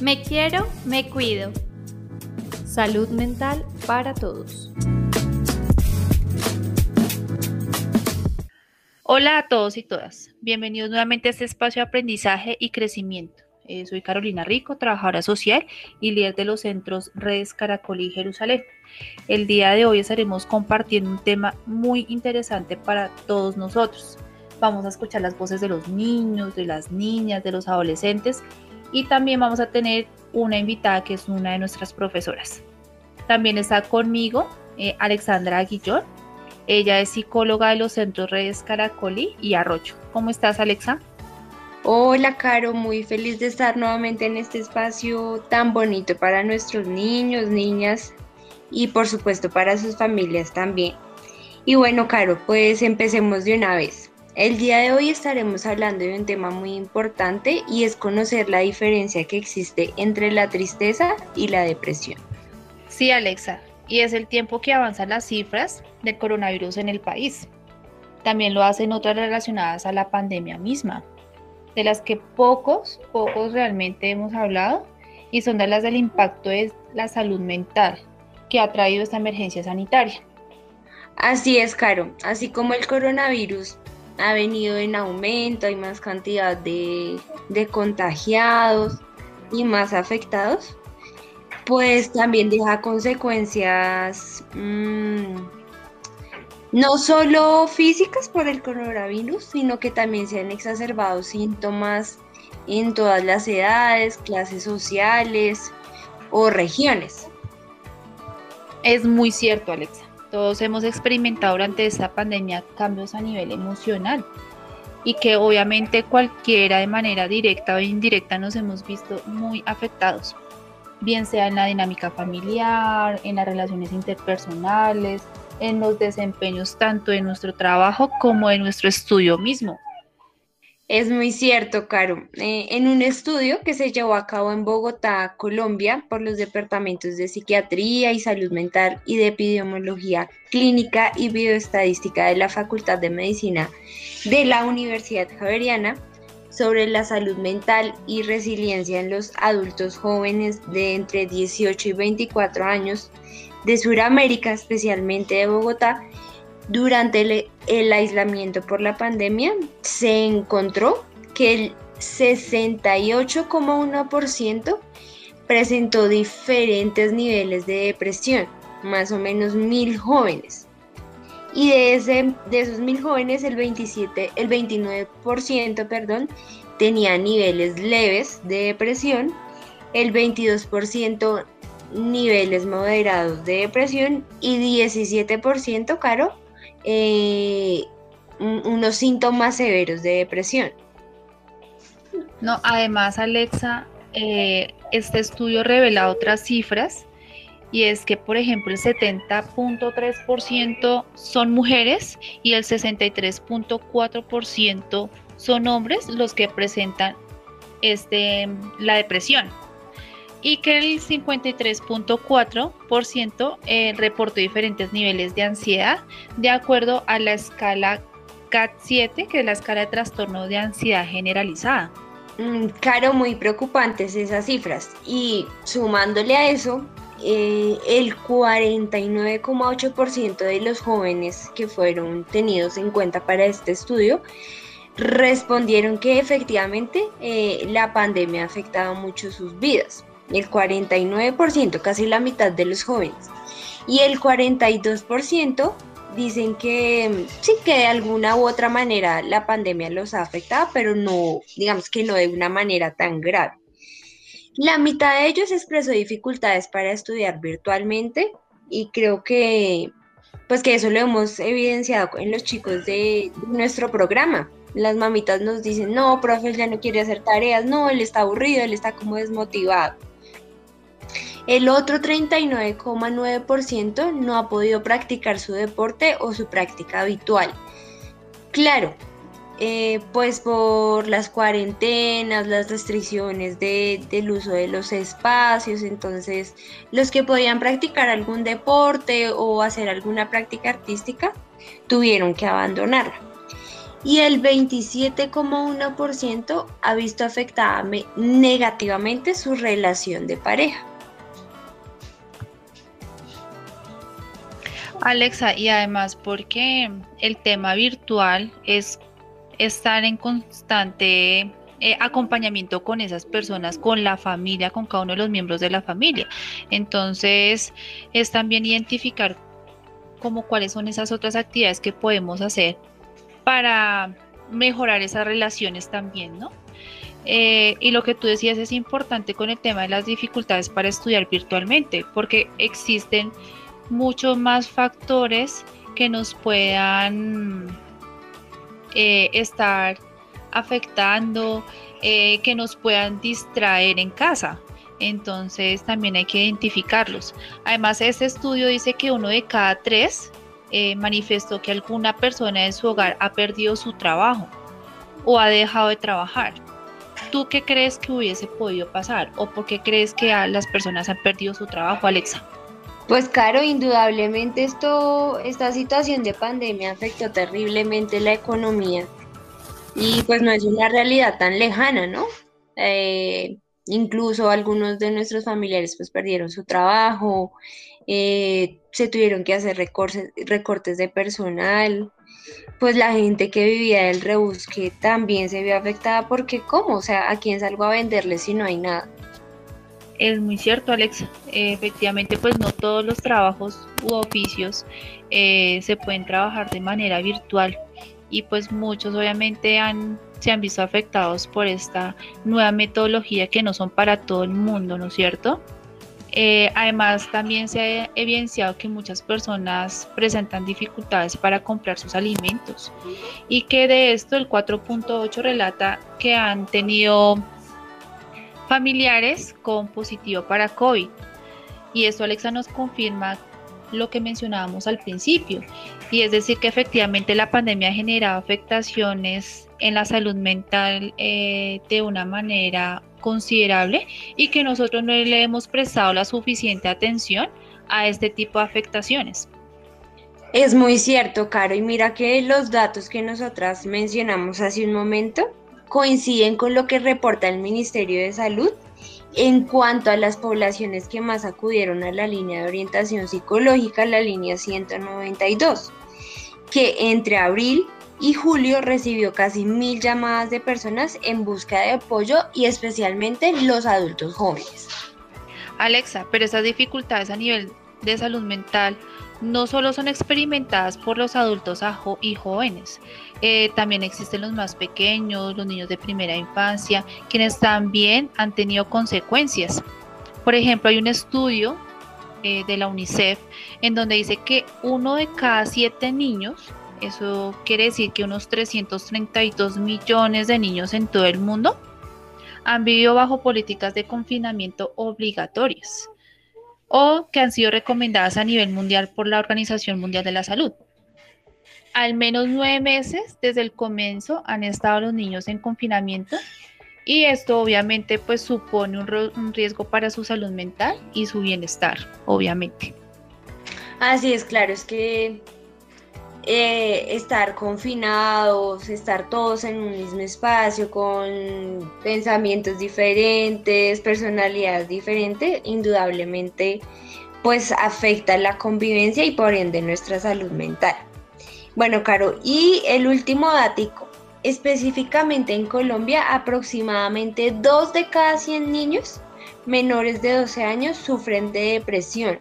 Me quiero, me cuido. Salud mental para todos. Hola a todos y todas. Bienvenidos nuevamente a este espacio de aprendizaje y crecimiento. Eh, soy Carolina Rico, trabajadora social y líder de los centros Redes Caracol y Jerusalén. El día de hoy estaremos compartiendo un tema muy interesante para todos nosotros. Vamos a escuchar las voces de los niños, de las niñas, de los adolescentes y también vamos a tener una invitada que es una de nuestras profesoras. También está conmigo eh, Alexandra Aguillón. Ella es psicóloga de los centros Redes Caracoli y Arrocho. ¿Cómo estás, Alexa? Hola, Caro, muy feliz de estar nuevamente en este espacio tan bonito para nuestros niños, niñas y por supuesto para sus familias también. Y bueno, Caro, pues empecemos de una vez. El día de hoy estaremos hablando de un tema muy importante y es conocer la diferencia que existe entre la tristeza y la depresión. Sí, Alexa, y es el tiempo que avanzan las cifras del coronavirus en el país. También lo hacen otras relacionadas a la pandemia misma, de las que pocos, pocos realmente hemos hablado, y son de las del impacto de la salud mental que ha traído esta emergencia sanitaria. Así es, Caro. Así como el coronavirus ha venido en aumento, hay más cantidad de, contagiados y más afectados, pues también deja consecuencias mm, no solo físicas por el coronavirus, sino que también se han exacerbado síntomas en todas las edades, clases sociales o regiones. Es muy cierto, Alexa. Todos hemos experimentado durante esta pandemia cambios a nivel emocional y que obviamente cualquiera de manera directa o indirecta nos hemos visto muy afectados, bien sea en la dinámica familiar, en las relaciones interpersonales, en los desempeños tanto de nuestro trabajo como de nuestro estudio mismo. Es muy cierto, Caro. Eh, en un estudio que se llevó a cabo en Bogotá, Colombia, por los departamentos de psiquiatría y salud mental y de epidemiología clínica y bioestadística de la Facultad de Medicina de la Universidad Javeriana, sobre la salud mental y resiliencia en los adultos jóvenes de entre 18 y 24 años de Sudamérica, especialmente de Bogotá, durante el, aislamiento por la pandemia se encontró que el 68,1% presentó diferentes niveles de depresión, más o menos mil jóvenes. Y de, ese, de esos mil jóvenes, el, 27, el 29% perdón, tenía niveles leves de depresión, el 22% niveles moderados de depresión y 17%, Caro, eh, unos síntomas severos de depresión. No, además, Alexa, eh, este estudio revela otras cifras y es que, por ejemplo, el 70.3% son mujeres y el 63.4% son hombres los que presentan este, la depresión y que el 53.4% eh, reportó diferentes niveles de ansiedad de acuerdo a la escala CAT-7, que es la escala de trastorno de ansiedad generalizada. Mm, claro, muy preocupantes esas cifras. Y sumándole a eso, eh, el 49,8% de los jóvenes que fueron tenidos en cuenta para este estudio respondieron que efectivamente eh, la pandemia ha afectado mucho sus vidas el 49%, casi la mitad de los jóvenes. Y el 42% dicen que sí, que de alguna u otra manera la pandemia los ha afectado, pero no, digamos que no de una manera tan grave. La mitad de ellos expresó dificultades para estudiar virtualmente y creo que pues que eso lo hemos evidenciado en los chicos de, nuestro programa. Las mamitas nos dicen, no, profe, ya no quiere hacer tareas, no, él está aburrido, él está como desmotivado. El otro 39,9% no ha podido practicar su deporte o su práctica habitual. Claro, eh, pues por las cuarentenas, las restricciones del uso de los espacios, entonces los que podían practicar algún deporte o hacer alguna práctica artística tuvieron que abandonarla. y el 27,1% ha visto afectada negativamente su relación de pareja. Alexa, y además porque el tema virtual es estar en constante eh, acompañamiento con esas personas, con la familia, con cada uno de los miembros de la familia. Entonces, es también identificar como cuáles son esas otras actividades que podemos hacer para mejorar esas relaciones también, ¿no? Eh, y lo que tú decías es importante con el tema de las dificultades para estudiar virtualmente, porque existen muchos más factores que nos puedan eh, estar afectando, eh, que nos puedan distraer en casa. Entonces también hay que identificarlos. Además, este estudio dice que uno de cada tres eh, manifestó que alguna persona en su hogar ha perdido su trabajo o ha dejado de trabajar. ¿Tú qué crees que hubiese podido pasar? ¿O por qué crees que las personas han perdido su trabajo, Alexa? Pues claro, indudablemente esto, esta situación de pandemia afectó terriblemente la economía y pues no es una realidad tan lejana, ¿no? Eh, incluso algunos de nuestros familiares pues perdieron su trabajo, eh, se tuvieron que hacer recortes, de personal, pues la gente que vivía del rebusque también se vio afectada porque ¿cómo? O sea, ¿a quién salgo a venderle si no hay nada? Es muy cierto, Alex. efectivamente, pues no todos los trabajos u oficios eh, se pueden trabajar de manera virtual y pues muchos obviamente han, se han visto afectados por esta nueva metodología que no son para todo el mundo, ¿no es cierto? Eh, además, también se ha evidenciado que muchas personas presentan dificultades para comprar sus alimentos y que de esto el 4.8 relata que han tenido familiares con positivo para COVID. Y esto Alexa nos confirma lo que mencionábamos al principio, y es decir que efectivamente la pandemia ha generado afectaciones en la salud mental eh, de una manera considerable y que nosotros no le hemos prestado la suficiente atención a este tipo de afectaciones. Es muy cierto, Caro, y mira que los datos que nosotras mencionamos hace un momento coinciden con lo que reporta el Ministerio de Salud en cuanto a las poblaciones que más acudieron a la línea de orientación psicológica, la línea 192, que entre abril y julio recibió casi mil llamadas de personas en busca de apoyo y especialmente los adultos jóvenes. Alexa, pero esas dificultades a nivel de salud mental no solo son experimentadas por los adultos y jóvenes, eh, también existen los más pequeños, los niños de primera infancia, quienes también han tenido consecuencias. Por ejemplo, hay un estudio eh, de la UNICEF en donde dice que uno de cada siete niños, eso quiere decir que unos 332 millones de niños en todo el mundo, han vivido bajo políticas de confinamiento obligatorias o que han sido recomendadas a nivel mundial por la Organización Mundial de la Salud. Al menos nueve meses desde el comienzo han estado los niños en confinamiento y esto obviamente pues supone un, riesgo para su salud mental y su bienestar, obviamente. Así es, claro, es que eh, estar confinados, estar todos en un mismo espacio con pensamientos diferentes, personalidades diferentes, indudablemente pues afecta la convivencia y por ende nuestra salud mental. Bueno, Caro, y el último dático, específicamente en Colombia, aproximadamente 2 de cada 100 niños menores de 12 años sufren de depresión.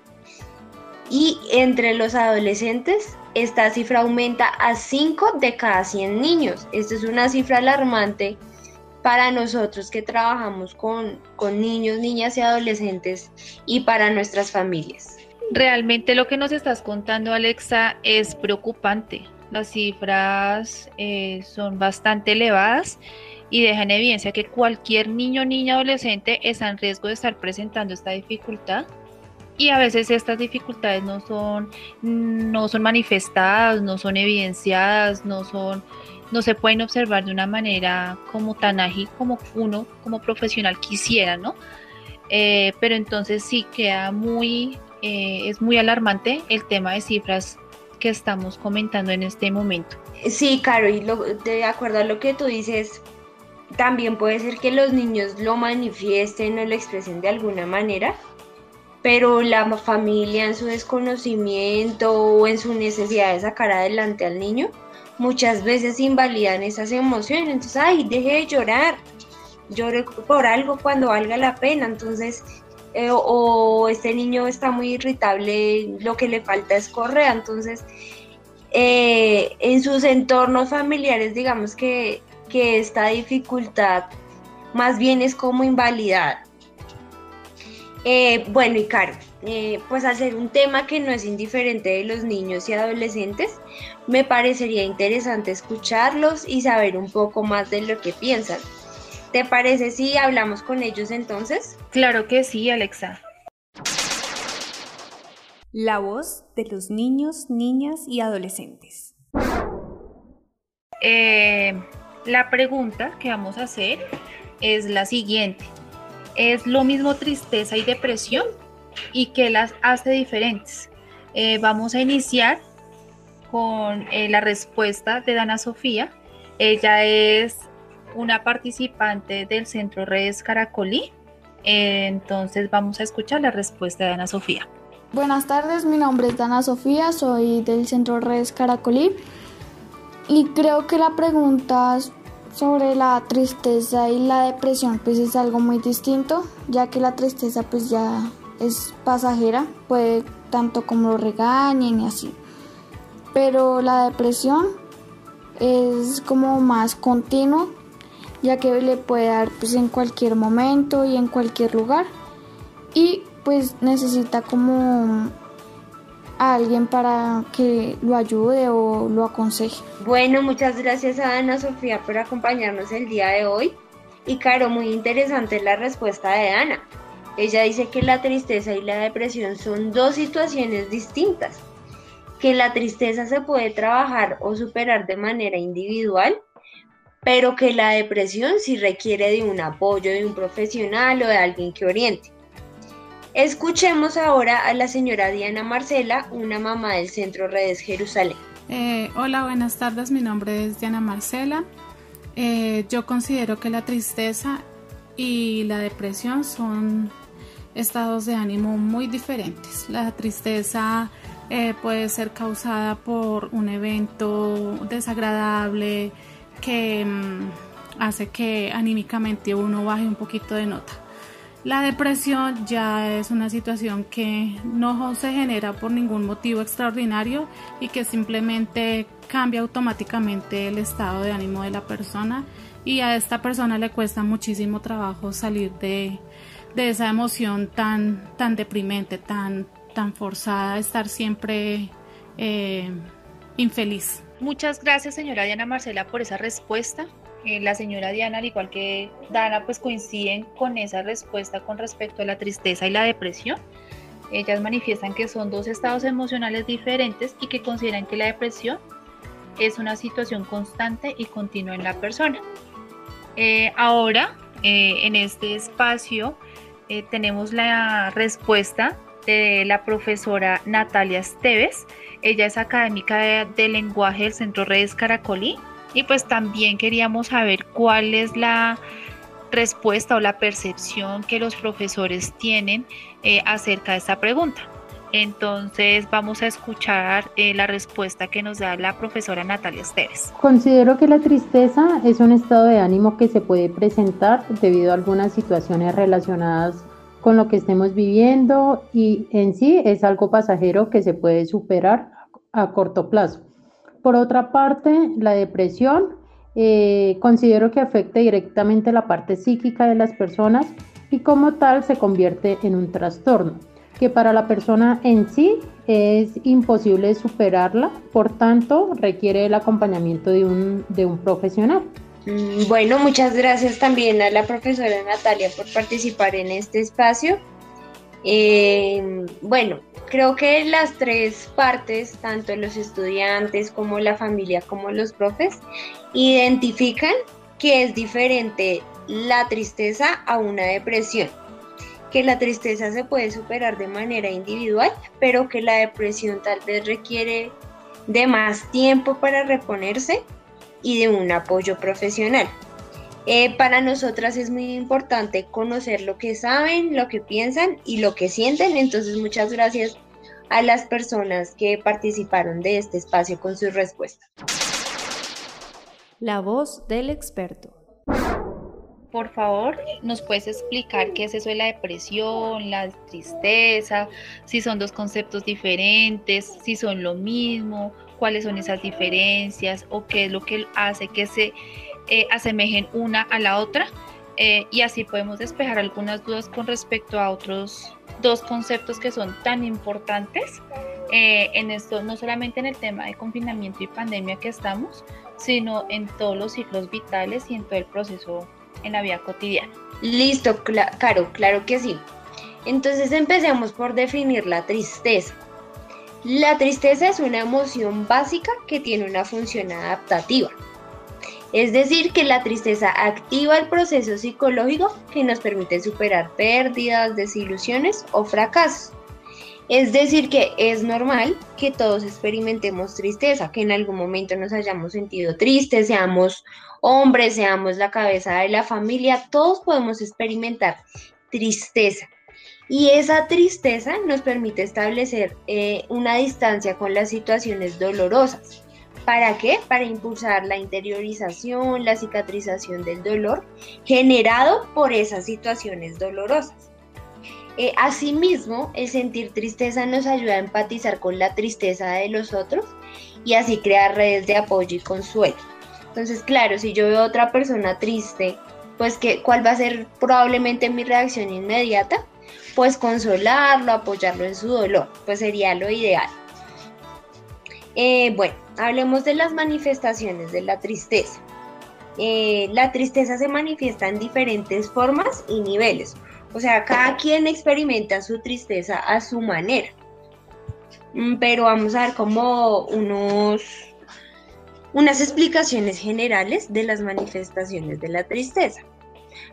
Y entre los adolescentes, esta cifra aumenta a 5 de cada 100 niños. Esta es una cifra alarmante para nosotros que trabajamos con, niños, niñas y adolescentes y para nuestras familias. Realmente lo que nos estás contando, Alexa, es preocupante. Las cifras eh, son bastante elevadas y dejan evidencia que cualquier niño, niña, adolescente está en riesgo de estar presentando esta dificultad y a veces estas dificultades no son, no son manifestadas, no son evidenciadas, no son, no se pueden observar de una manera como tan ágil como uno como profesional quisiera, ¿no? Eh, pero entonces sí queda muy, eh, es muy alarmante el tema de cifras que estamos comentando en este momento. Sí, Caro, y de acuerdo a lo que tú dices, también puede ser que los niños lo manifiesten o lo expresen de alguna manera, pero la familia en su desconocimiento o en su necesidad de sacar adelante al niño, muchas veces invalidan esas emociones. Entonces, ay, deje de llorar, llore por algo cuando valga la pena. Entonces, eh, o, este niño está muy irritable, lo que le falta es correa. Entonces, eh, en sus entornos familiares, digamos que, que esta dificultad más bien es como invalidada. Eh, bueno, y Caro, pues hacer un tema que no es indiferente de los niños y adolescentes, me parecería interesante escucharlos y saber un poco más de lo que piensan. ¿Te parece si hablamos con ellos entonces? Claro que sí, Alexa. La voz de los niños, niñas y adolescentes. Eh, la pregunta que vamos a hacer es la siguiente. ¿Es lo mismo tristeza y depresión? ¿Y qué las hace diferentes? Eh, vamos a iniciar con eh, la respuesta de Dana Sofía. Ella es una participante del Centro Redes Caracolí. entonces vamos a escuchar la respuesta de Ana Sofía. Buenas tardes, mi nombre es Dana Sofía, soy del Centro Redes Caracolí y creo que la pregunta sobre la tristeza y la depresión pues es algo muy distinto, ya que la tristeza pues ya es pasajera, puede tanto como lo regañen y así. Pero la depresión es como más continuo ya que le puede dar pues en cualquier momento y en cualquier lugar y pues necesita como a alguien para que lo ayude o lo aconseje. Bueno, muchas gracias a Ana Sofía por acompañarnos el día de hoy. Y claro, muy interesante la respuesta de Ana. Ella dice que la tristeza y la depresión son dos situaciones distintas, que la tristeza se puede trabajar o superar de manera individual pero que la depresión sí requiere de un apoyo de un profesional o de alguien que oriente. Escuchemos ahora a la señora Diana Marcela, una mamá del Centro Redes Jerusalén. Eh, hola, buenas tardes, mi nombre es Diana Marcela. Eh, yo considero que la tristeza y la depresión son estados de ánimo muy diferentes. La tristeza eh, puede ser causada por un evento desagradable, que mm, hace que anímicamente uno baje un poquito de nota. La depresión ya es una situación que no se genera por ningún motivo extraordinario y que simplemente cambia automáticamente el estado de ánimo de la persona y a esta persona le cuesta muchísimo trabajo salir de, esa emoción tan, tan deprimente, tan, tan forzada, estar siempre eh, infeliz. Muchas gracias, señora Diana Marcela, por esa respuesta. Eh, la señora Diana, al igual que Dana, pues coinciden con esa respuesta con respecto a la tristeza y la depresión. Ellas manifiestan que son dos estados emocionales diferentes y que consideran que la depresión es una situación constante y continua en la persona. Eh, ahora, eh, en este espacio, tenemos la respuesta de la profesora Natalia Esteves. Ella es académica de, lenguaje del Centro Redes Caracolí y pues también queríamos saber cuál es la respuesta o la percepción que los profesores tienen eh, acerca de esta pregunta. Entonces vamos a escuchar eh, la respuesta que nos da la profesora Natalia Esteves. Considero que la tristeza es un estado de ánimo que se puede presentar debido a algunas situaciones relacionadas con lo que estemos viviendo y en sí es algo pasajero que se puede superar a corto plazo. Por otra parte, la depresión eh, considero que afecta directamente la parte psíquica de las personas y como tal se convierte en un trastorno que para la persona en sí es imposible superarla, por tanto requiere el acompañamiento de un, de un profesional. Mm, bueno, muchas gracias también a la profesora Natalia por participar en este espacio. Eh, bueno, creo que las tres partes, tanto los estudiantes como la familia como los profes, identifican que es diferente la tristeza a una depresión. Que la tristeza se puede superar de manera individual, pero que la depresión tal vez requiere de más tiempo para reponerse y de un apoyo profesional. Eh, para nosotras es muy importante conocer lo que saben, lo que piensan y lo que sienten. Entonces, muchas gracias a las personas que participaron de este espacio con sus respuestas. La voz del experto. Por favor, ¿nos puedes explicar qué es eso de la depresión, la tristeza, si son dos conceptos diferentes, si son lo mismo, cuáles son esas diferencias o qué es lo que hace que se eh, asemejen una a la otra? Eh, y así podemos despejar algunas dudas con respecto a otros dos conceptos que son tan importantes eh, en esto, no solamente en el tema de confinamiento y pandemia que estamos, sino en todos los ciclos vitales y en todo el proceso en la vida cotidiana. Listo, claro, claro que sí. Entonces empecemos por definir la tristeza. La tristeza es una emoción básica que tiene una función adaptativa. Es decir, que la tristeza activa el proceso psicológico que nos permite superar pérdidas, desilusiones o fracasos. Es decir, que es normal que todos experimentemos tristeza, que en algún momento nos hayamos sentido tristes, seamos hombres, seamos la cabeza de la familia, todos podemos experimentar tristeza. Y esa tristeza nos permite establecer eh, una distancia con las situaciones dolorosas. ¿Para qué? Para impulsar la interiorización, la cicatrización del dolor generado por esas situaciones dolorosas. Eh, asimismo, el sentir tristeza nos ayuda a empatizar con la tristeza de los otros y así crear redes de apoyo y consuelo. Entonces, claro, si yo veo a otra persona triste, pues ¿qué, ¿cuál va a ser probablemente mi reacción inmediata? Pues consolarlo, apoyarlo en su dolor, pues sería lo ideal. Eh, bueno, hablemos de las manifestaciones de la tristeza. Eh, la tristeza se manifiesta en diferentes formas y niveles. O sea, cada quien experimenta su tristeza a su manera. Mm, pero vamos a ver como unos, unas explicaciones generales de las manifestaciones de la tristeza.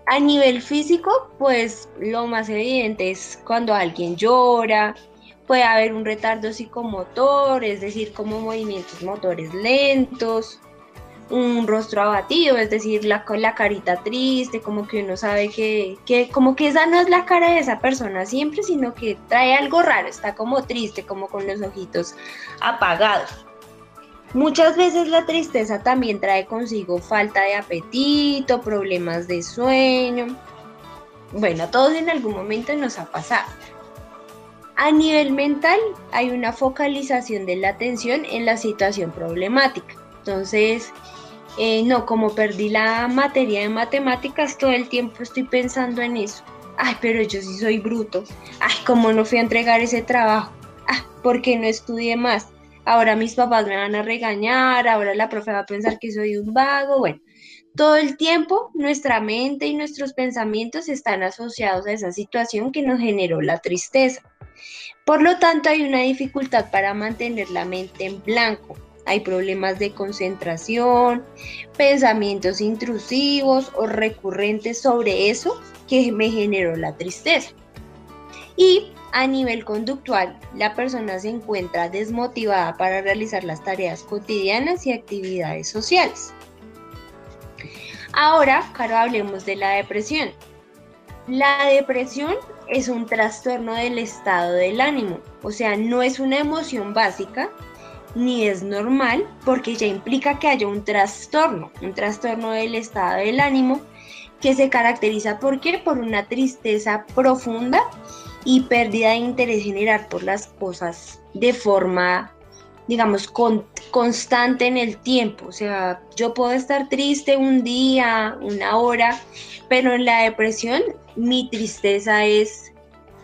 A nivel físico, pues lo más evidente es cuando alguien llora, puede haber un retardo psicomotor, es decir, como movimientos motores lentos, un rostro abatido, es decir, la, la carita triste, como que uno sabe que, que, como que esa no es la cara de esa persona siempre, sino que trae algo raro, está como triste, como con los ojitos apagados. Muchas veces la tristeza también trae consigo falta de apetito, problemas de sueño. Bueno, a todos en algún momento nos ha pasado. A nivel mental hay una focalización de la atención en la situación problemática. Entonces, eh, no, como perdí la materia de matemáticas, todo el tiempo estoy pensando en eso. Ay, pero yo sí soy bruto. Ay, ¿cómo no fui a entregar ese trabajo? Ah, ¿por qué no estudié más? Ahora mis papás me van a regañar, ahora la profe va a pensar que soy un vago. Bueno, todo el tiempo nuestra mente y nuestros pensamientos están asociados a esa situación que nos generó la tristeza. Por lo tanto, hay una dificultad para mantener la mente en blanco hay problemas de concentración, pensamientos intrusivos o recurrentes sobre eso que me generó la tristeza. Y a nivel conductual, la persona se encuentra desmotivada para realizar las tareas cotidianas y actividades sociales. Ahora, Caro, hablemos de la depresión. La depresión es un trastorno del estado del ánimo, o sea, no es una emoción básica, ni es normal porque ya implica que haya un trastorno, un trastorno del estado del ánimo que se caracteriza ¿por qué? por una tristeza profunda y pérdida de interés general por las cosas de forma digamos constante en el tiempo, o sea, yo puedo estar triste un día, una hora, pero en la depresión mi tristeza es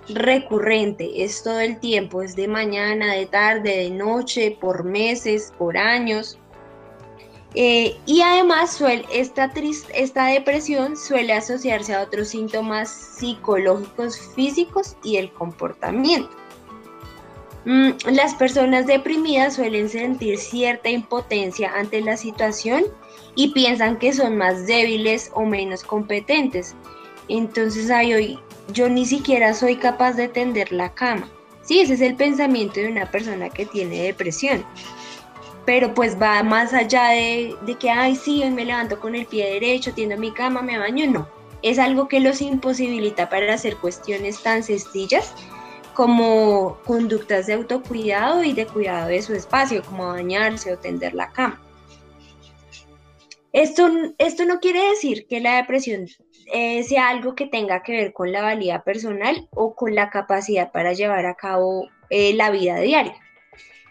recurrente, es todo el tiempo, es de mañana, de tarde, de noche, por meses, por años. Eh, y además esta, esta depresión suele asociarse a otros síntomas psicológicos, físicos y el comportamiento. Mm, las personas deprimidas suelen sentir cierta impotencia ante la situación y piensan que son más débiles o menos competentes. Entonces hay hoy yo ni siquiera soy capaz de tender la cama. Sí, ese es el pensamiento de una persona que tiene depresión. Pero pues va más allá de, que, ay, sí, hoy me levanto con el pie derecho, tiendo mi cama, me baño, no. Es algo que los imposibilita para hacer cuestiones tan sencillas como conductas de autocuidado y de cuidado de su espacio, como bañarse o tender la cama. Esto, esto no quiere decir que la depresión eh, sea algo que tenga que ver con la valía personal o con la capacidad para llevar a cabo eh, la vida diaria.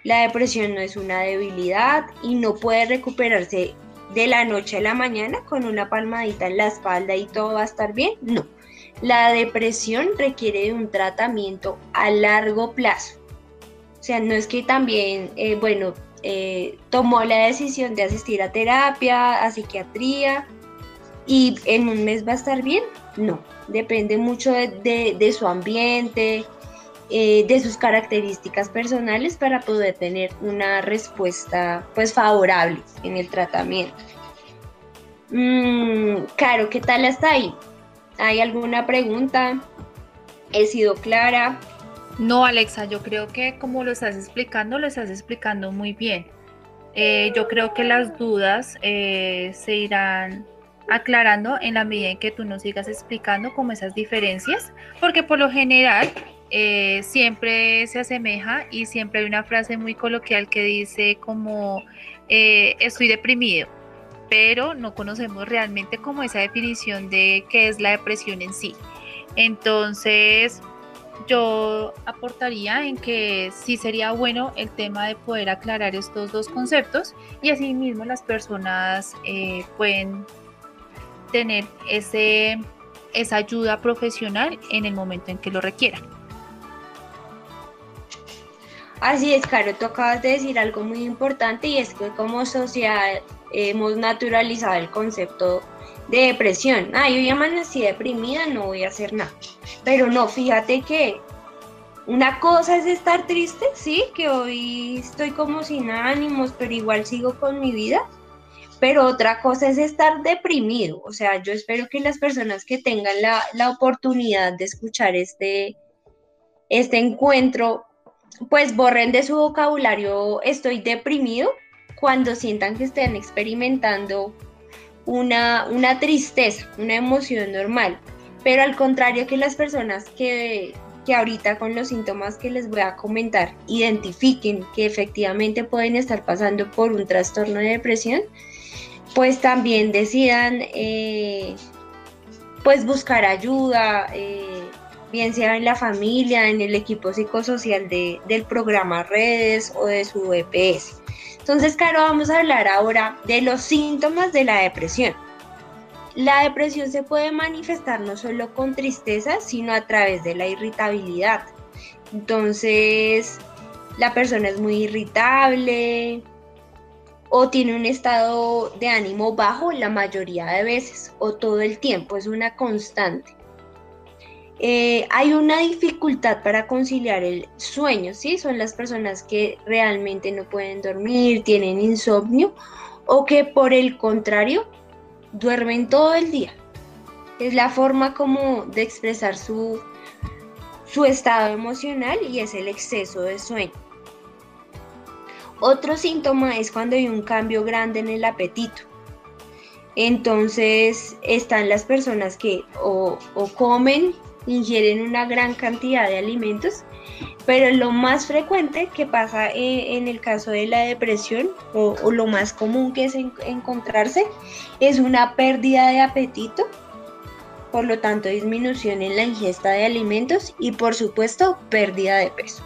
La depresión no es una debilidad y no puede recuperarse de la noche a la mañana con una palmadita en la espalda y todo va a estar bien. No. La depresión requiere de un tratamiento a largo plazo. O sea, no es que también, eh, bueno, eh, tomó la decisión de asistir a terapia, a psiquiatría y en un mes va a estar bien. No, depende mucho de, su ambiente, eh, de sus características personales para poder tener una respuesta pues favorable en el tratamiento. Mm, claro, ¿qué tal hasta ahí? ¿Hay alguna pregunta? ¿He sido clara? No, Alexa, yo creo que como lo estás explicando, lo estás explicando muy bien. Eh, yo creo que las dudas eh, se irán aclarando en la medida en que tú nos sigas explicando como esas diferencias, porque por lo general eh, siempre se asemeja y siempre hay una frase muy coloquial que dice como estoy deprimido, pero no conocemos realmente como esa definición de qué es la depresión en sí. Entonces, yo aportaría en que sí sería bueno el tema de poder aclarar estos dos conceptos y asimismo las personas eh, pueden tener ese, esa ayuda profesional en el momento en que lo requieran. Así es, Caro, tú acabas de decir algo muy importante y es que como sociedad hemos naturalizado el concepto de depresión. Ah, yo ya amanecí deprimida, no voy a hacer nada. Pero no, fíjate que una cosa es estar triste, sí, que hoy estoy como sin ánimos, pero igual sigo con mi vida. Pero otra cosa es estar deprimido. O sea, yo espero que las personas que tengan la, la oportunidad de escuchar este, este encuentro, pues borren de su vocabulario estoy deprimido cuando sientan que estén experimentando una, una tristeza, una emoción normal. Pero al contrario que las personas que, que ahorita con los síntomas que les voy a comentar identifiquen que efectivamente pueden estar pasando por un trastorno de depresión, pues también decidan eh, pues buscar ayuda, eh, bien sea en la familia, en el equipo psicosocial del programa Redes o de su EPS. Entonces, Caro, vamos a hablar ahora de los síntomas de la depresión. La depresión se puede manifestar no solo con tristeza, sino a través de la irritabilidad. Entonces, la persona es muy irritable o tiene un estado de ánimo bajo la mayoría de veces o todo el tiempo, es una constante. Eh, hay una dificultad para conciliar el sueño, ¿sí? Son las personas que realmente no pueden dormir, tienen insomnio o que por el contrario duermen todo el día. Es la forma como de expresar su, su estado emocional y es el exceso de sueño. Otro síntoma es cuando hay un cambio grande en el apetito. Entonces están las personas que o, o comen ingieren una gran cantidad de alimentos, pero lo más frecuente que pasa eh, en el caso de la depresión o, lo más común que es encontrarse es una pérdida de apetito, por lo tanto disminución en la ingesta de alimentos y por supuesto pérdida de peso.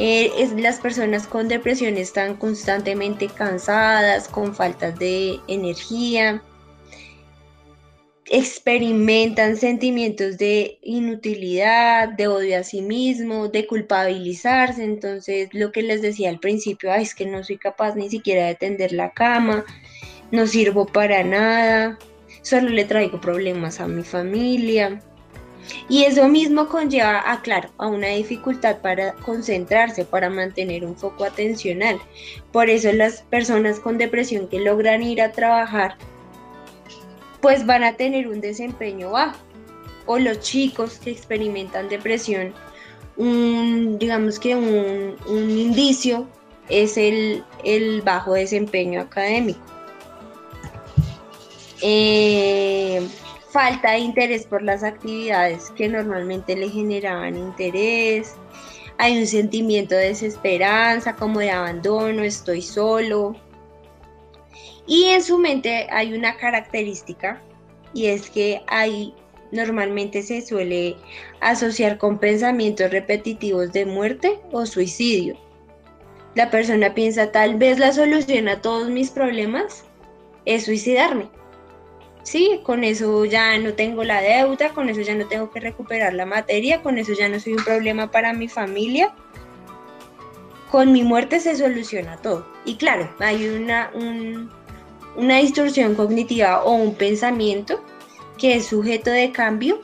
Eh, las personas con depresión están constantemente cansadas, con faltas de energía, experimentan sentimientos de inutilidad, de odio a sí mismo, de culpabilizarse. Entonces, lo que les decía al principio, es que no soy capaz ni siquiera de tender la cama, no sirvo para nada, solo le traigo problemas a mi familia. Y eso mismo conlleva, a, claro, a una dificultad para concentrarse, para mantener un foco atencional. Por eso las personas con depresión que logran ir a trabajar pues van a tener un desempeño bajo. O los chicos que experimentan depresión, un, digamos que un, indicio es el, bajo desempeño académico. Eh, falta de interés por las actividades que normalmente le generaban interés. Hay un sentimiento de desesperanza, como de abandono, estoy solo. Y en su mente hay una característica y es que hay normalmente se suele asociar con pensamientos repetitivos de muerte o suicidio. La persona piensa tal vez la solución a todos mis problemas es suicidarme. Sí, con eso ya no tengo la deuda, con eso ya no tengo que recuperar la materia, con eso ya no soy un problema para mi familia. Con mi muerte se soluciona todo. Y claro, hay una, una distorsión cognitiva o un pensamiento que es sujeto de cambio,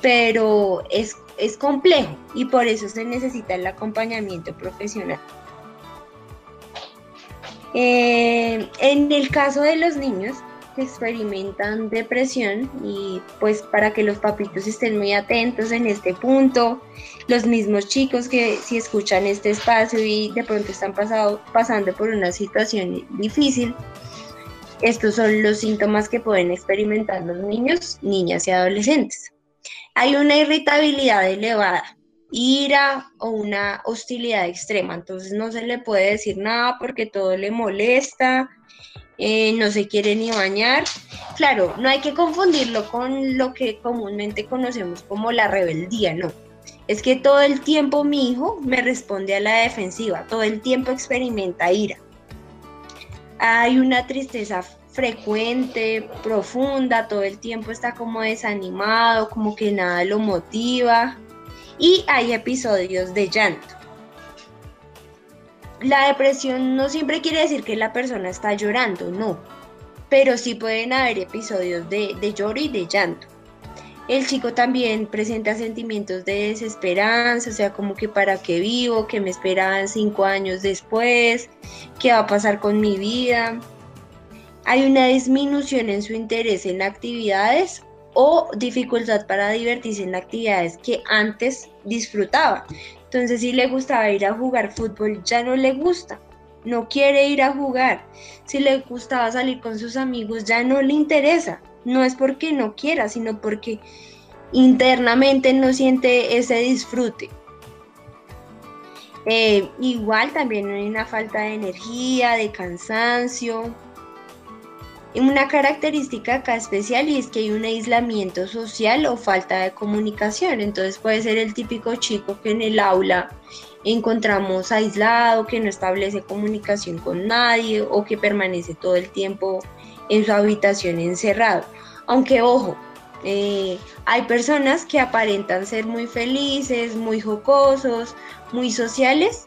pero es, es complejo y por eso se necesita el acompañamiento profesional. Eh, en el caso de los niños que experimentan depresión y pues para que los papitos estén muy atentos en este punto, los mismos chicos que si escuchan este espacio y de pronto están pasado, pasando por una situación difícil, estos son los síntomas que pueden experimentar los niños, niñas y adolescentes. Hay una irritabilidad elevada, ira o una hostilidad extrema, entonces no se le puede decir nada porque todo le molesta, eh, no se quiere ni bañar. Claro, no hay que confundirlo con lo que comúnmente conocemos como la rebeldía, no. Es que todo el tiempo mi hijo me responde a la defensiva, todo el tiempo experimenta ira hay una tristeza frecuente, profunda, todo el tiempo está como desanimado, como que nada lo motiva y hay episodios de llanto. La depresión no siempre quiere decir que la persona está llorando, no, pero sí pueden haber episodios de, de lloro y de llanto. El chico también presenta sentimientos de desesperanza, o sea, como que para qué vivo, que me esperan cinco años después, qué va a pasar con mi vida. Hay una disminución en su interés en actividades o dificultad para divertirse en actividades que antes disfrutaba. Entonces, si le gustaba ir a jugar fútbol, ya no le gusta, no quiere ir a jugar. Si le gustaba salir con sus amigos, ya no le interesa no es porque no quiera, sino porque internamente no siente ese disfrute. Eh, igual también hay una falta de energía, de cansancio. Una característica acá especial es que hay un aislamiento social o falta de comunicación. Entonces puede ser el típico chico que en el aula encontramos aislado, que no establece comunicación con nadie o que permanece todo el tiempo en su habitación encerrado. Aunque ojo, eh, hay personas que aparentan ser muy felices, muy jocosos, muy sociales,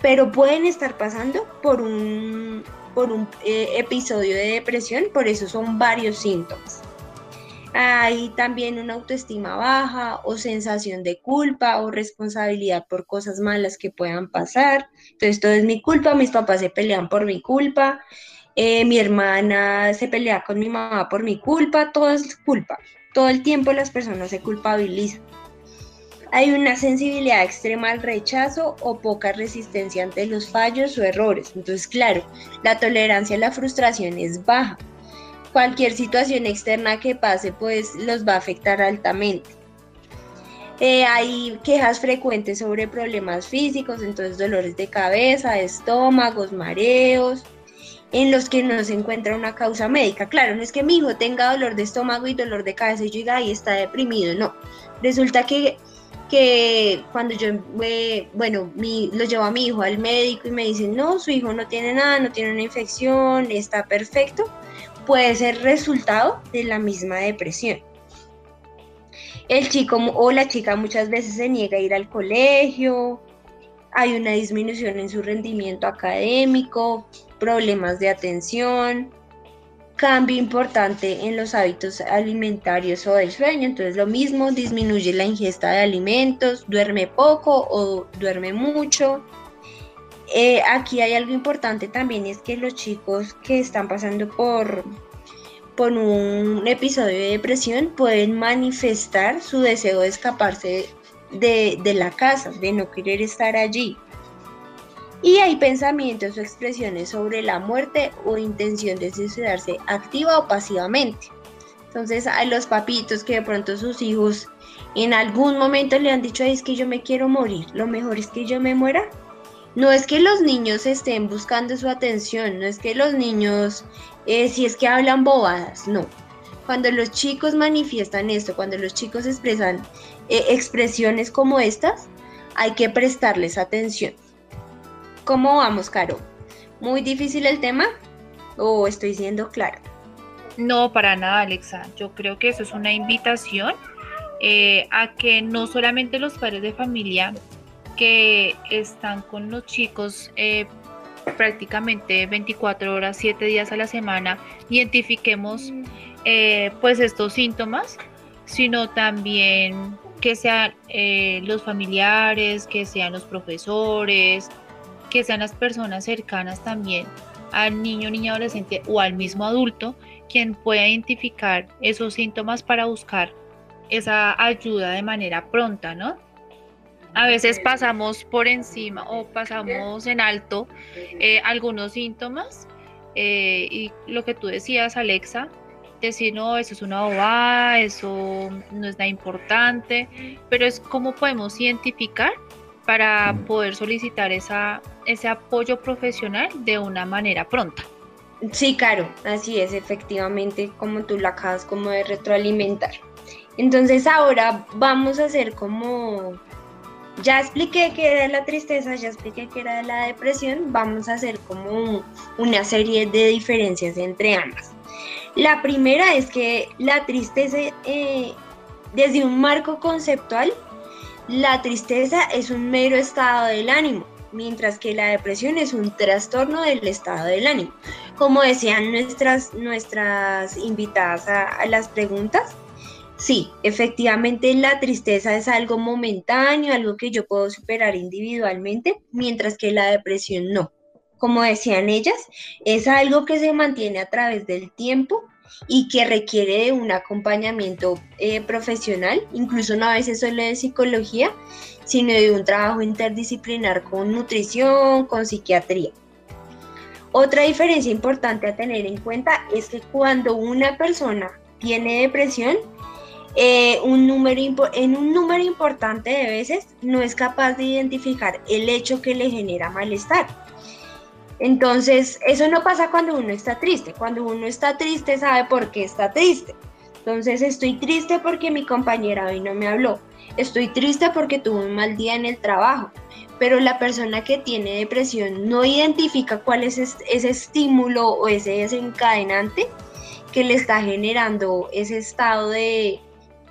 pero pueden estar pasando por un, por un eh, episodio de depresión, por eso son varios síntomas. Hay también una autoestima baja o sensación de culpa o responsabilidad por cosas malas que puedan pasar. Entonces, todo es mi culpa, mis papás se pelean por mi culpa, eh, mi hermana se pelea con mi mamá por mi culpa, todo es culpa. Todo el tiempo las personas se culpabilizan. Hay una sensibilidad extrema al rechazo o poca resistencia ante los fallos o errores. Entonces, claro, la tolerancia a la frustración es baja. Cualquier situación externa que pase, pues los va a afectar altamente. Eh, hay quejas frecuentes sobre problemas físicos, entonces dolores de cabeza, estómagos, mareos, en los que no se encuentra una causa médica. Claro, no es que mi hijo tenga dolor de estómago y dolor de cabeza y yo diga, está deprimido, no. Resulta que, que cuando yo, eh, bueno, mi, lo llevo a mi hijo al médico y me dicen, no, su hijo no tiene nada, no tiene una infección, está perfecto, puede ser resultado de la misma depresión. El chico o la chica muchas veces se niega a ir al colegio, hay una disminución en su rendimiento académico, problemas de atención, cambio importante en los hábitos alimentarios o del sueño. Entonces lo mismo, disminuye la ingesta de alimentos, duerme poco o duerme mucho. Eh, aquí hay algo importante también, es que los chicos que están pasando por, por un episodio de depresión pueden manifestar su deseo de escaparse de, de la casa, de no querer estar allí. Y hay pensamientos o expresiones sobre la muerte o intención de suicidarse activa o pasivamente. Entonces, a los papitos que de pronto sus hijos en algún momento le han dicho, es que yo me quiero morir, lo mejor es que yo me muera. No es que los niños estén buscando su atención, no es que los niños, eh, si es que hablan bobadas, no. Cuando los chicos manifiestan esto, cuando los chicos expresan eh, expresiones como estas, hay que prestarles atención. ¿Cómo vamos, Caro? ¿Muy difícil el tema o estoy siendo clara? No, para nada, Alexa. Yo creo que eso es una invitación eh, a que no solamente los padres de familia que están con los chicos eh, prácticamente 24 horas, 7 días a la semana, identifiquemos eh, pues estos síntomas, sino también que sean los familiares, que sean los profesores, que sean las personas cercanas también al niño, niña, adolescente o al mismo adulto, quien pueda identificar esos síntomas para buscar esa ayuda de manera pronta, ¿no? A veces pasamos por encima o pasamos en alto eh, algunos síntomas eh, y lo que tú decías, Alexa, decir, no, eso es una bobada, eso no es nada importante, pero es cómo podemos identificar para poder solicitar ese apoyo profesional de una manera pronta. Sí, claro, así es, efectivamente, como tú lo acabas como de retroalimentar. Entonces ahora vamos a hacer como, ya expliqué que era la tristeza, ya expliqué que era la depresión, vamos a hacer como una serie de diferencias entre ambas. La primera es que la tristeza, eh, desde un marco conceptual, la tristeza es un mero estado del ánimo, mientras que la depresión es un trastorno del estado del ánimo. Como decían nuestras, nuestras invitadas a las preguntas, Sí, efectivamente la tristeza es algo momentáneo, algo que yo puedo superar individualmente, mientras que la depresión no. Como decían ellas, es algo que se mantiene a través del tiempo y que requiere de un acompañamiento eh, profesional, incluso no a veces solo de psicología, sino de un trabajo interdisciplinar con nutrición, con psiquiatría. Otra diferencia importante a tener en cuenta es que cuando una persona tiene depresión, eh, un número en un número importante de veces no es capaz de identificar el hecho que le genera malestar. Entonces, eso no pasa cuando uno está triste. Cuando uno está triste sabe por qué está triste. Entonces, estoy triste porque mi compañera hoy no me habló. Estoy triste porque tuve un mal día en el trabajo. Pero la persona que tiene depresión no identifica cuál es ese estímulo o ese desencadenante que le está generando ese estado de,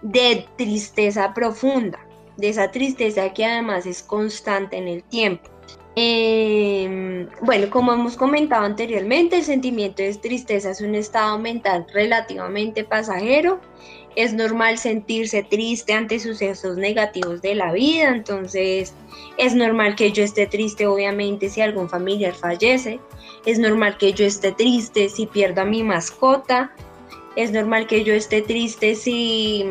de tristeza profunda, de esa tristeza que además es constante en el tiempo. Em, bueno, como hemos comentado anteriormente, el sentimiento de tristeza es un estado mental relativamente pasajero. Es normal sentirse triste ante sucesos negativos de la vida, entonces es normal que yo esté triste obviamente si algún familiar fallece, es normal que yo esté triste si pierdo a mi mascota, es normal que yo esté triste si,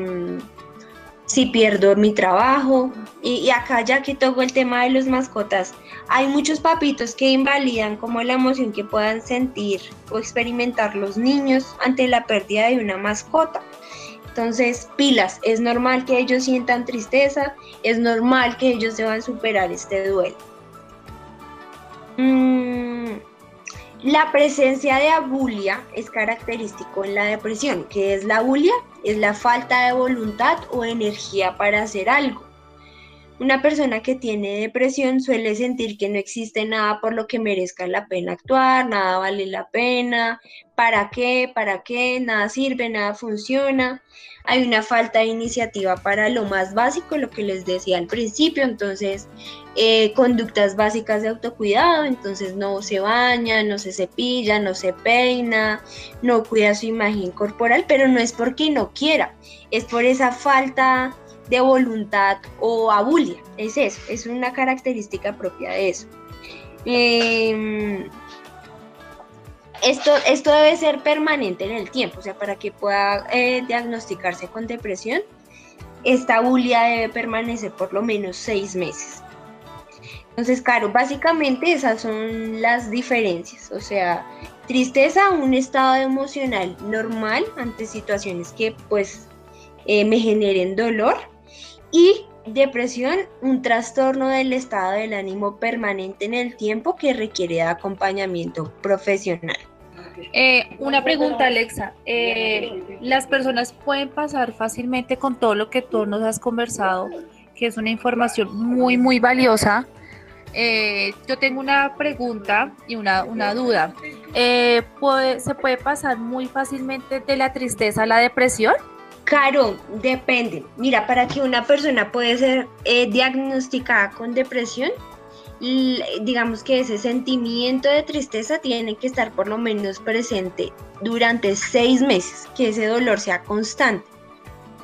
si pierdo mi trabajo. Y, acá ya que toco el tema de los mascotas, hay muchos papitos que invalidan como la emoción que puedan sentir o experimentar los niños ante la pérdida de una mascota. Entonces, pilas, es normal que ellos sientan tristeza, es normal que ellos deban superar este duelo. Mm, la presencia de abulia es característico en la depresión. ¿Qué es la abulia? Es la falta de voluntad o energía para hacer algo. Una persona que tiene depresión suele sentir que no existe nada por lo que merezca la pena actuar, nada vale la pena, ¿para qué? ¿Para qué? Nada sirve, nada funciona. Hay una falta de iniciativa para lo más básico, lo que les decía al principio, entonces eh, conductas básicas de autocuidado, entonces no se baña, no se cepilla, no se peina, no cuida su imagen corporal, pero no es porque no quiera, es por esa falta de voluntad o abulia. Es eso, es una característica propia de eso. Em, esto, esto debe ser permanente en el tiempo, o sea, para que pueda eh, diagnosticarse con depresión, esta abulia debe permanecer por lo menos seis meses. Entonces, claro, básicamente esas son las diferencias. O sea, tristeza, un estado emocional normal ante situaciones que pues eh, me generen dolor. Y depresión, un trastorno del estado del ánimo permanente en el tiempo que requiere de acompañamiento profesional. Eh, una pregunta, Alexa. Eh, ¿Las personas pueden pasar fácilmente con todo lo que tú nos has conversado, que es una información muy, muy valiosa? Eh, yo tengo una pregunta y una, duda. Eh, ¿Se puede pasar muy fácilmente de la tristeza a la depresión? Claro, depende. Mira, para que una persona pueda ser eh, diagnosticada con depresión, digamos que ese sentimiento de tristeza tiene que estar por lo menos presente durante seis meses, que ese dolor sea constante,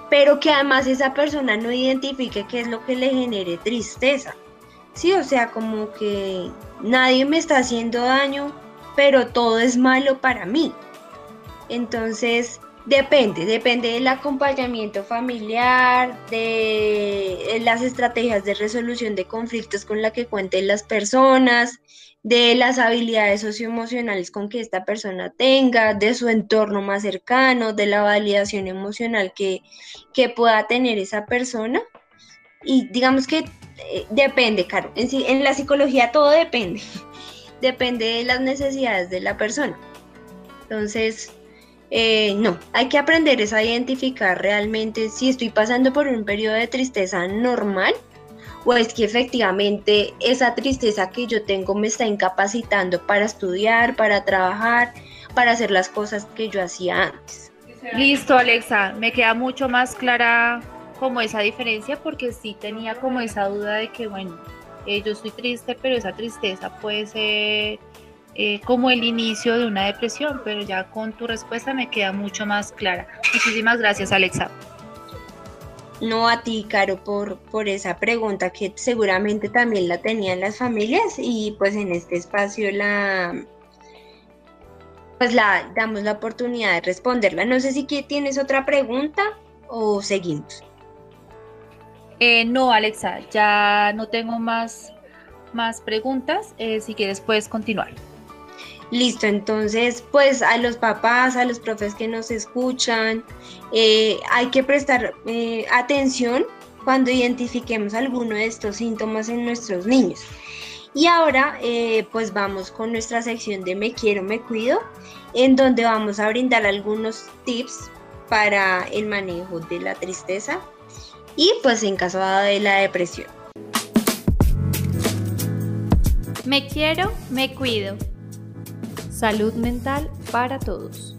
pero que además esa persona no identifique qué es lo que le genere tristeza. Sí, o sea, como que nadie me está haciendo daño, pero todo es malo para mí. Entonces, depende, depende del acompañamiento familiar, de las estrategias de resolución de conflictos con la que cuenten las personas, de las habilidades socioemocionales con que esta persona tenga, de su entorno más cercano, de la validación emocional que, que pueda tener esa persona. Y digamos que eh, depende, Caro. En, en la psicología todo depende. Depende de las necesidades de la persona. Entonces, eh, no, hay que aprender a identificar realmente si estoy pasando por un periodo de tristeza normal o es que efectivamente esa tristeza que yo tengo me está incapacitando para estudiar, para trabajar, para hacer las cosas que yo hacía antes. Listo, Alexa, me queda mucho más clara como esa diferencia porque sí tenía como esa duda de que, bueno, eh, yo estoy triste, pero esa tristeza puede ser eh, como el inicio de una depresión, pero ya con tu respuesta me queda mucho más clara. Muchísimas gracias, Alexa. No a ti, Caro, por, por esa pregunta que seguramente también la tenían las familias y pues en este espacio la pues la damos la oportunidad de responderla. No sé si tienes otra pregunta o seguimos. Eh, no, Alexa, ya no tengo más, más preguntas. Eh, si quieres, puedes continuar. Listo, entonces, pues a los papás, a los profes que nos escuchan, eh, hay que prestar atención cuando identifiquemos alguno de estos síntomas en nuestros niños. Y ahora, pues vamos con nuestra sección de Me quiero, me cuido, en donde vamos a brindar algunos tips para el manejo de la tristeza, y pues en caso de la depresión. Me quiero, me cuido. Salud mental para todos.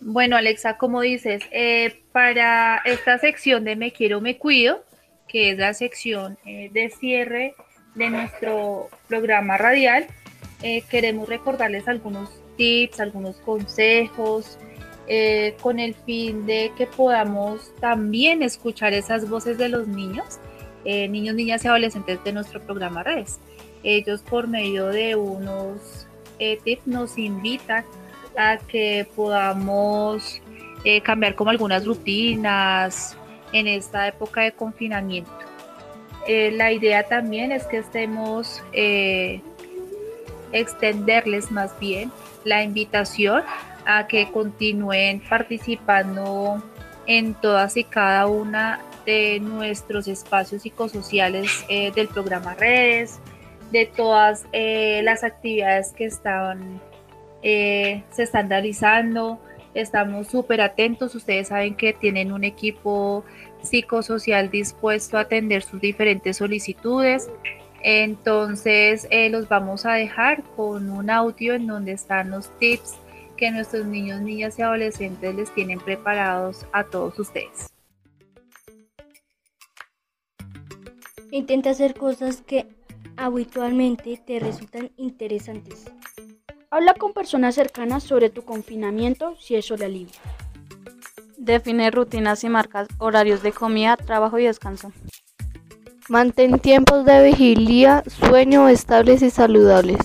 Bueno, Alexa, como dices, eh, para esta sección de Me quiero, me cuido, que es la sección eh, de cierre de nuestro programa radial, eh, queremos recordarles algunos tips, algunos consejos, con el fin de que podamos también escuchar esas voces de los niños, niños, niñas y adolescentes de nuestro programa Redes. Ellos por medio de unos eh, tips nos invitan a que podamos cambiar como algunas rutinas en esta época de confinamiento. la idea también es que estemos extenderles más bien la invitación a que continúen participando en todas y cada una de nuestros espacios psicosociales eh, del programa Redes, de todas eh, las actividades que eh, se están realizando. Estamos súper atentos. Ustedes saben que tienen un equipo psicosocial dispuesto a atender sus diferentes solicitudes. Entonces, los vamos a dejar con un audio en donde están los tips que nuestros niños, niñas y adolescentes les tienen preparados a todos ustedes. Intenta hacer cosas que habitualmente te resultan interesantes. Habla con personas cercanas sobre tu confinamiento si eso le alivia. Define rutinas y marcas horarios de comida, trabajo y descanso. Mantén tiempos de vigilia, sueño estables y saludables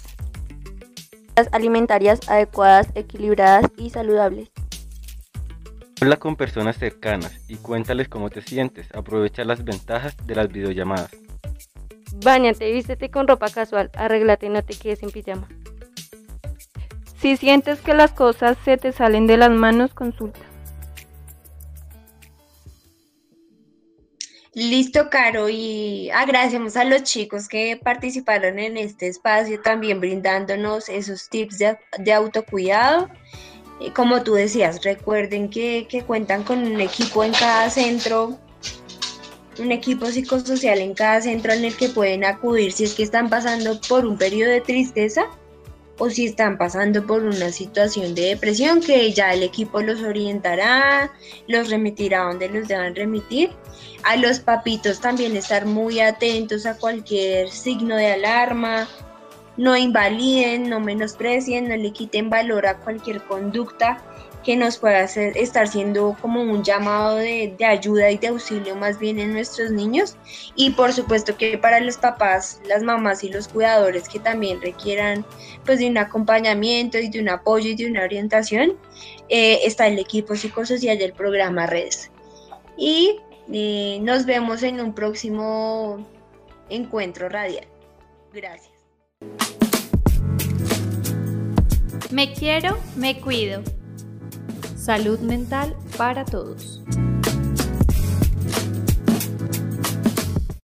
alimentarias adecuadas, equilibradas y saludables. Habla con personas cercanas y cuéntales cómo te sientes. Aprovecha las ventajas de las videollamadas. Báñate, vístete con ropa casual, arréglate y no te quedes sin pijama. Si sientes que las cosas se te salen de las manos, consulta. Listo, Caro, y agradecemos a los chicos que participaron en este espacio, también brindándonos esos tips de, autocuidado. como tú decías, recuerden que cuentan con un equipo en cada centro, un equipo psicosocial en cada centro en el que pueden acudir si es que están pasando por un periodo de tristeza o si están pasando por una situación de depresión, que ya el equipo los orientará, los remitirá donde los deban remitir. A los papitos también estar muy atentos a cualquier signo de alarma, no invaliden, no menosprecien, no le quiten valor a cualquier conducta que nos pueda hacer, estar siendo como un llamado de, ayuda y de auxilio más bien en nuestros niños. Y por supuesto que para los papás, las mamás y los cuidadores que también requieran pues de un acompañamiento y de un apoyo y de una orientación, eh, está el equipo psicosocial del programa Redes. Y eh, nos vemos en un próximo encuentro radial. Gracias. Me quiero, me cuido. Salud mental para todos.